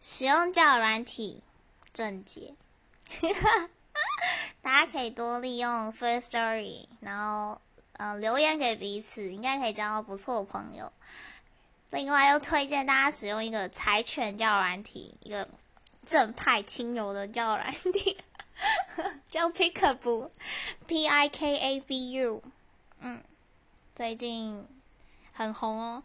使用交软体，正解。大家可以多利用 First Story，然后呃留言给彼此，应该可以交到不错的朋友。另外又推荐大家使用一个柴犬交软体，一个正派轻柔的交软体，叫 Pickabu，P I K A B U 嗯，最近很红哦。